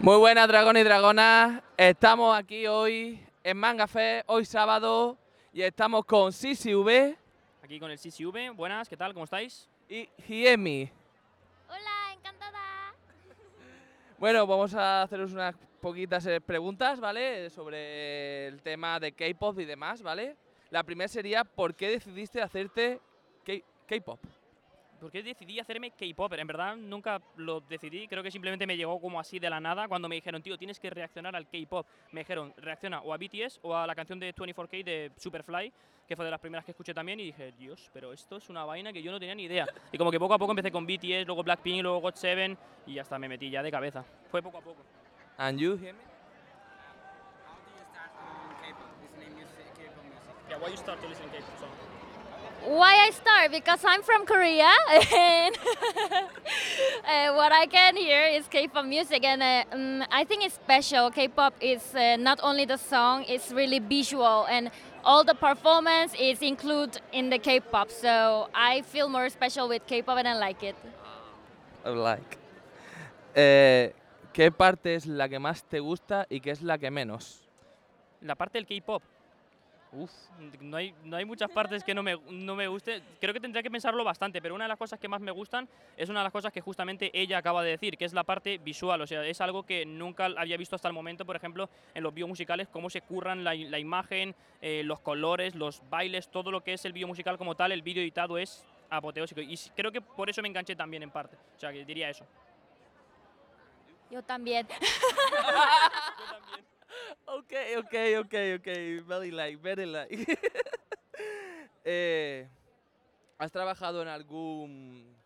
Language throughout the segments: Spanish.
Muy buenas, dragones y dragonas. Estamos aquí hoy en Manga Fest, hoy sábado, y estamos con CCV Aquí con el CCV. Buenas, ¿qué tal? ¿Cómo estáis? y Hiemi. Hola, encantada. Bueno, vamos a haceros unas poquitas eh, preguntas, ¿vale? Sobre el tema de K-pop y demás, ¿vale? La primera sería, ¿por qué decidiste hacerte K- K-pop? ¿Por qué decidí hacerme K-Popper? En verdad nunca lo decidí, creo que simplemente me llegó como así de la nada cuando me dijeron, tío, tienes que reaccionar al K-Pop. Me dijeron, reacciona o a BTS o a la canción de 24K de Superfly, que fue de las primeras que escuché también, y dije, Dios, pero esto es una vaina que yo no tenía ni idea. Y como que poco a poco empecé con BTS, luego Blackpink, luego GOT7, y hasta me metí ya de cabeza. Fue poco a poco. And you, Hiemi? How do you start on K-pop, listening music, K-pop music? Yeah, why you start to listen K-pop song? Why I start? Because I'm from Korea and uh, what I can hear is K-pop music and uh, um, I think it's special. K-pop is uh, not only the song, it's really visual and all the performance is included in the K-pop. So I feel more special with K-pop and I like it. Like. Eh, ¿Qué parte es la que más te gusta y qué es la que menos? La parte del K-pop. Uf, no hay, no hay muchas partes que no me, no me guste. Creo que tendría que pensarlo bastante, pero una de las cosas que más me gustan es una de las cosas que justamente ella acaba de decir, que es la parte visual. O sea, es algo que nunca había visto hasta el momento, por ejemplo, en los biomusicales, cómo se curran la, la imagen, eh, los colores, los bailes, todo lo que es el biomusical como tal, el vídeo editado es apoteósico. Y creo que por eso me enganché también en parte. O sea, que diría eso. Yo también. Ok, ok, ok, ok. Very like, very like. Eh, ¿Has trabajado en algún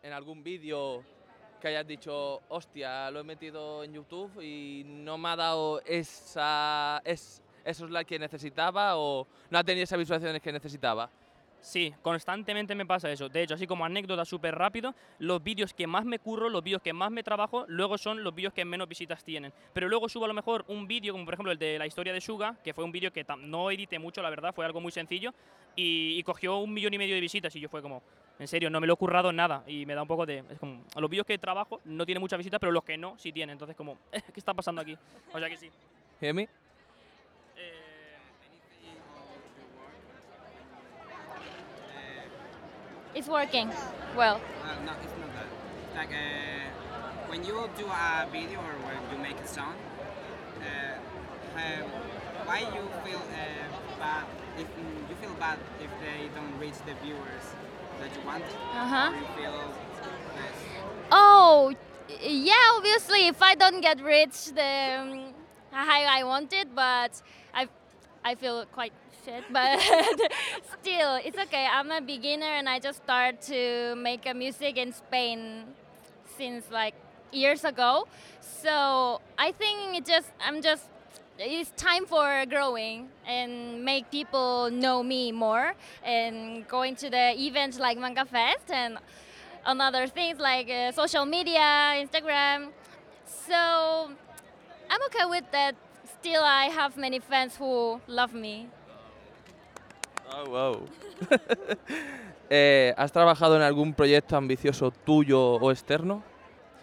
en algún vídeo que hayas dicho, hostia, lo he metido en YouTube y no me ha dado esa, es, esos likes que necesitaba o no ha tenido esas visualizaciones que necesitaba? Sí, constantemente me pasa eso. De hecho, así como anécdota súper rápido, los vídeos que más me curro, los vídeos que más me trabajo, luego son los vídeos que menos visitas tienen. Pero luego subo a lo mejor un vídeo, como por ejemplo el de la historia de Suga, que fue un vídeo que no edité mucho, la verdad, fue algo muy sencillo, y, y cogió un millón y medio de visitas, y yo fue como, en serio, no me lo he currado nada, y me da un poco de... Es como, los vídeos que trabajo no tienen muchas visitas, pero los que no, sí tienen. Entonces como, "Eh, ¿qué está pasando aquí? O sea que sí. ¿Hear It's working well. Uh, no, it's not that. Like uh, when you do a video or when you make a song, uh, uh, why you feel uh, bad? If you feel bad if they don't reach the viewers that you want, Uh-huh. feel less. Oh, yeah, obviously, if I don't get rich, the um, how I want it, but I, I feel quite shit. But still, it's okay. I'm a beginner, and I just started to make a music in Spain since like years ago. So I think it just I'm just it's time for growing and make people know me more and going to the events like Manga Fest and other things like uh, social media, Instagram. So I'm okay with that. Still, I have many fans who love me. Oh, wow. Eh, ¿Has trabajado en algún proyecto ambicioso tuyo o externo?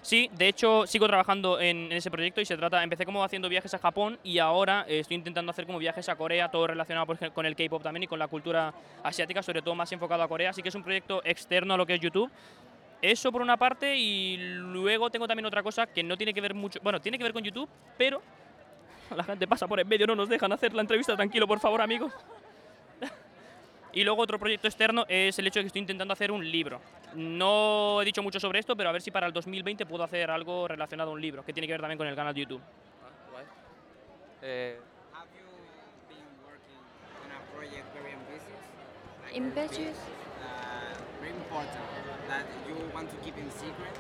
Sí, de hecho sigo trabajando en, ese proyecto y se trata, empecé como haciendo viajes a Japón y ahora eh, estoy intentando hacer como viajes a Corea, todo relacionado ej- con el K-pop también y con la cultura asiática, sobre todo más enfocado a Corea, así que es un proyecto externo a lo que es YouTube. Eso por una parte y luego tengo también otra cosa que no tiene que ver mucho, bueno, tiene que ver con YouTube, pero la gente pasa por en medio, no nos dejan hacer la entrevista tranquilo, por favor, amigos. Y luego otro proyecto externo es el hecho de que estoy intentando hacer un libro. No he dicho mucho sobre esto, pero a ver si para el 2020 puedo hacer algo relacionado a un libro, que tiene que ver también con el canal de YouTube. Eh, Have you been working on a project very ambitious? Uh, very important that you want to keep in secret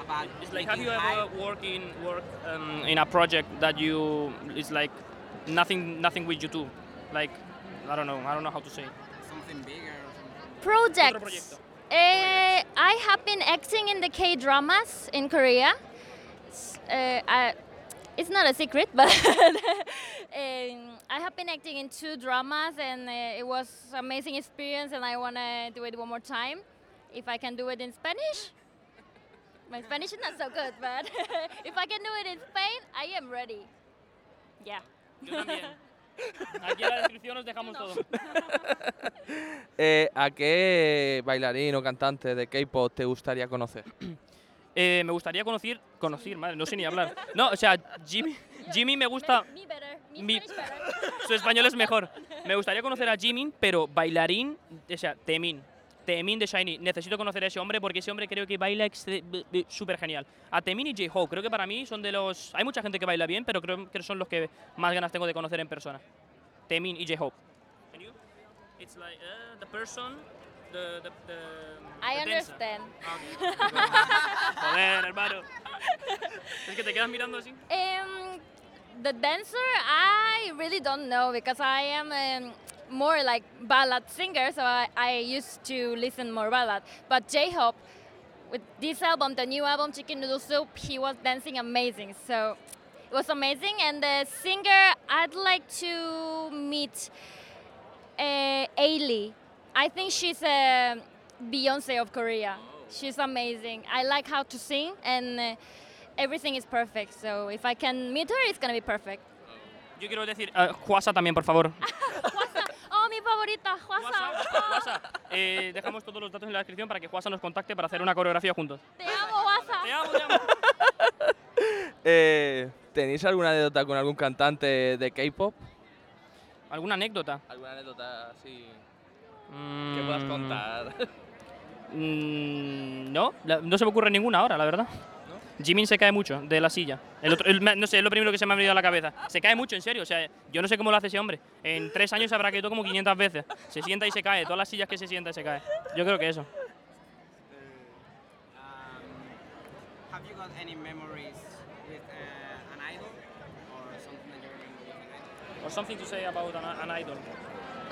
about It's like, have you ever worked in work um, in a project that you it's like nothing nothing with YouTube, like I don't know, I don't know how to say. Something bigger or something? Projects. proyecto. Eh, I have been acting in the K dramas in Korea. Uh, I, it's not a secret, but um, I have been acting in two dramas, and uh, it was amazing experience. And I wanna do it one more time. If I can do it in Spanish, My Spanish is not so good, but if I can do it in Spain, I am ready. Yeah. Aquí en la descripción os dejamos todo. Eh, ¿A qué bailarín o cantante de K-pop te gustaría conocer? Eh, me gustaría conocer, conocer, madre, no sé ni hablar. No, o sea, Jimmy, Jimmy me gusta, Me better. Me, Mi- su español es mejor. Me gustaría conocer a Jimin, pero bailarín, o sea, Temin. Temin de Shiny. Necesito conocer a ese hombre porque ese hombre creo que baila súper genial. A Temin y J-Hope, creo que para mí son de los... Hay mucha gente que baila bien, pero creo que son los que más ganas tengo de conocer en persona. Temin y J-Hope. And you? It's like uh, the person, the, the, the, I the understand. Joder, hermano. Es que te quedas mirando así. Um, the dancer, I really don't know because I am um, more like ballad singer, so I, I used to listen more ballad. But J-Hope, with this album, the new album Chicken Noodle Soup, he was dancing amazing. So it was amazing. And the singer, I'd like to meet uh, Ailey. I think she's a Beyonce of Korea. She's amazing. I like how to sing and. Uh, everything is perfect. So if I can meet her, it's gonna be perfect. Yo quiero decir, uh, Juasa también, por favor. Juasa, oh, mi favorita, Juasa. Juasa, eh, dejamos todos los datos en la descripción para que Juasa nos contacte para hacer una coreografía juntos. Te amo, Juasa. Te amo, te amo. Eh, ¿Tenéis alguna anécdota con algún cantante de K-pop? ¿Alguna anécdota? ¿Alguna anécdota así Mm, que puedas contar? mm, no, no se me ocurre ninguna ahora, la verdad. Jimin se cae mucho de la silla. El otro- el- no sé, es lo primero que se me ha venido a la cabeza. Se cae mucho, en serio. O sea, yo no sé cómo lo hace ese hombre. En tres años se habrá caído como 500 veces. Se sienta y se cae. Todas las sillas que se sienta y se cae. Yo creo que eso. Um, have you got any memories with uh, an idol or something that you remember with an idol? Or something to say about an, idol.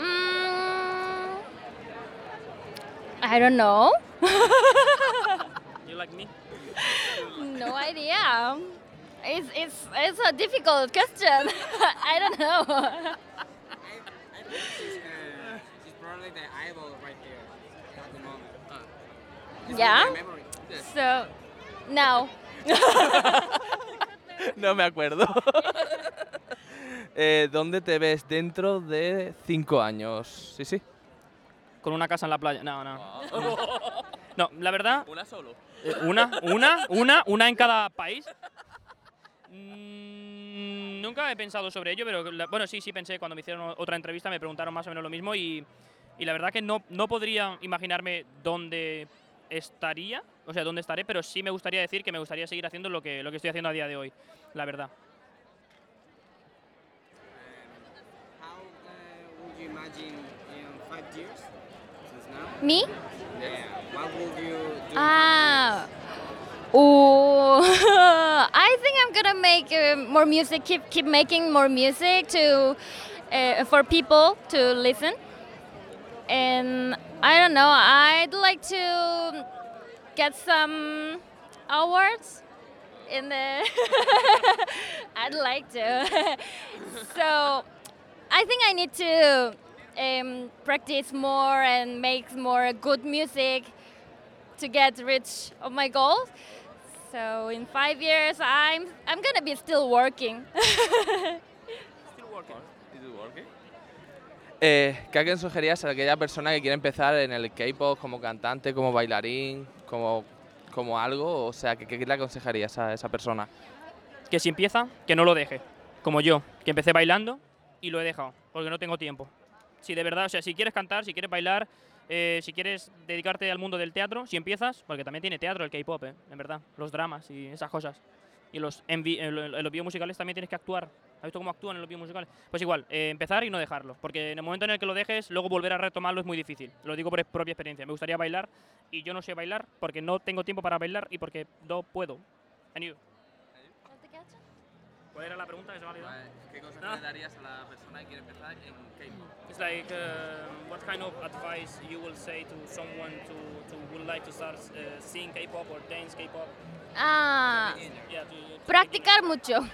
Mm, I don't know. You like me? no idea. It's, it's, it's a difficult question. I don't know. I, I think she's, uh, she's probably the idol right here at the moment. That Yeah? So, no. no me acuerdo. Eh, ¿Dónde te ves dentro de cinco años? Sí, sí. Con una casa en la playa. No, no. No, la verdad, Una solo. Eh, ¿Una? ¿Una? ¿Una? ¿Una en cada país? Mm, nunca he pensado sobre ello, pero la- bueno, sí, sí pensé cuando me hicieron otra entrevista, me preguntaron más o menos lo mismo y, y la verdad que no, no podría imaginarme dónde estaría, o sea, dónde estaré, pero sí me gustaría decir que me gustaría seguir haciendo lo que, lo que estoy haciendo a día de hoy, la verdad. How uh, would you imagine in five years since now? Me? Yeah. What would you do? Ah. Oh, I think I'm gonna make uh, more music. Keep keep making more music to uh, for people to listen. And I don't know. I'd like to get some awards in the. I'd like to. so, I think I need to um, practice more and make more good music to get rich of my goals. So in five years, I'm I'm gonna be still working. Eh, ¿Qué aconsejarías a aquella persona que quiere empezar en el K-pop como cantante, como bailarín, como, como algo? O sea, ¿qué, qué le aconsejarías a esa persona? Que si empieza, que no lo deje, como yo, que empecé bailando y lo he dejado, porque no tengo tiempo. Si de verdad, o sea, si quieres cantar, si quieres bailar, eh, si quieres dedicarte al mundo del teatro, si empiezas, porque también tiene teatro el K-pop, eh, en verdad, los dramas y esas cosas. Y los en, vi- en lo- en los vídeos musicales también tienes que actuar. ¿Has visto cómo actúan en los vídeos musicales? Pues igual, eh, empezar y no dejarlo, porque en el momento en el que lo dejes, luego volver a retomarlo es muy difícil. Lo digo por propia experiencia. Me gustaría bailar y yo no sé bailar porque no tengo tiempo para bailar y porque no puedo. And you? ¿Cuál era la pregunta que se me ha olvidado? ¿Qué consejo Ah. le darías a la persona que quiere empezar en K-pop? It's like uh, what kind of advice you will say to someone to, to would like to start uh, sing K-pop or dance K-pop? Ah, Yeah, to, to practicar mucho.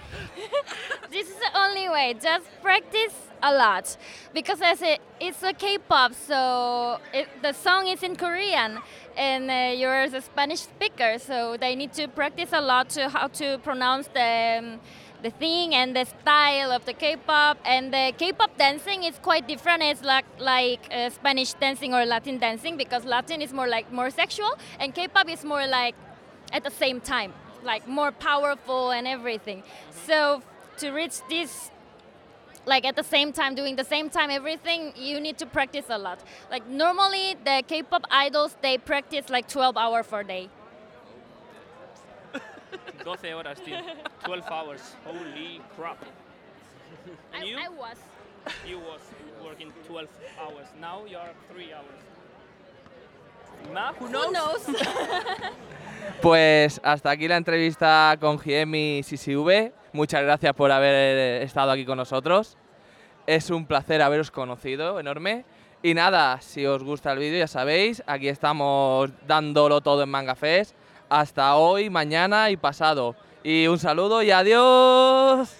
this is the only way. Just practice a lot because as it, it's a K-pop, so it, the song is in Korean, and uh, you're a Spanish speaker, so they need to practice a lot to how to pronounce the um, the thing and the style of the K-pop. And the K-pop dancing is quite different. It's like like uh, Spanish dancing or Latin dancing because Latin is more like more sexual, and K-pop is more like at the same time, like more powerful and everything. So to reach this like at the same time doing the same time everything you need to practice a lot like normally the k-pop idols they practice like 12 hours for day 12 horas, tío. 12 hours. Holy crap. And I, you? I was You was working 12 hours. Now you are 3 hours. Ma, who knows? who knows Pues hasta aquí la entrevista con Giemi CCV. Muchas gracias por haber estado aquí con nosotros. Es un placer haberos conocido, enorme. Y nada, si os gusta el vídeo ya sabéis, aquí estamos dándolo todo en Manga Fest. Hasta hoy, mañana y pasado. Y un saludo y adiós.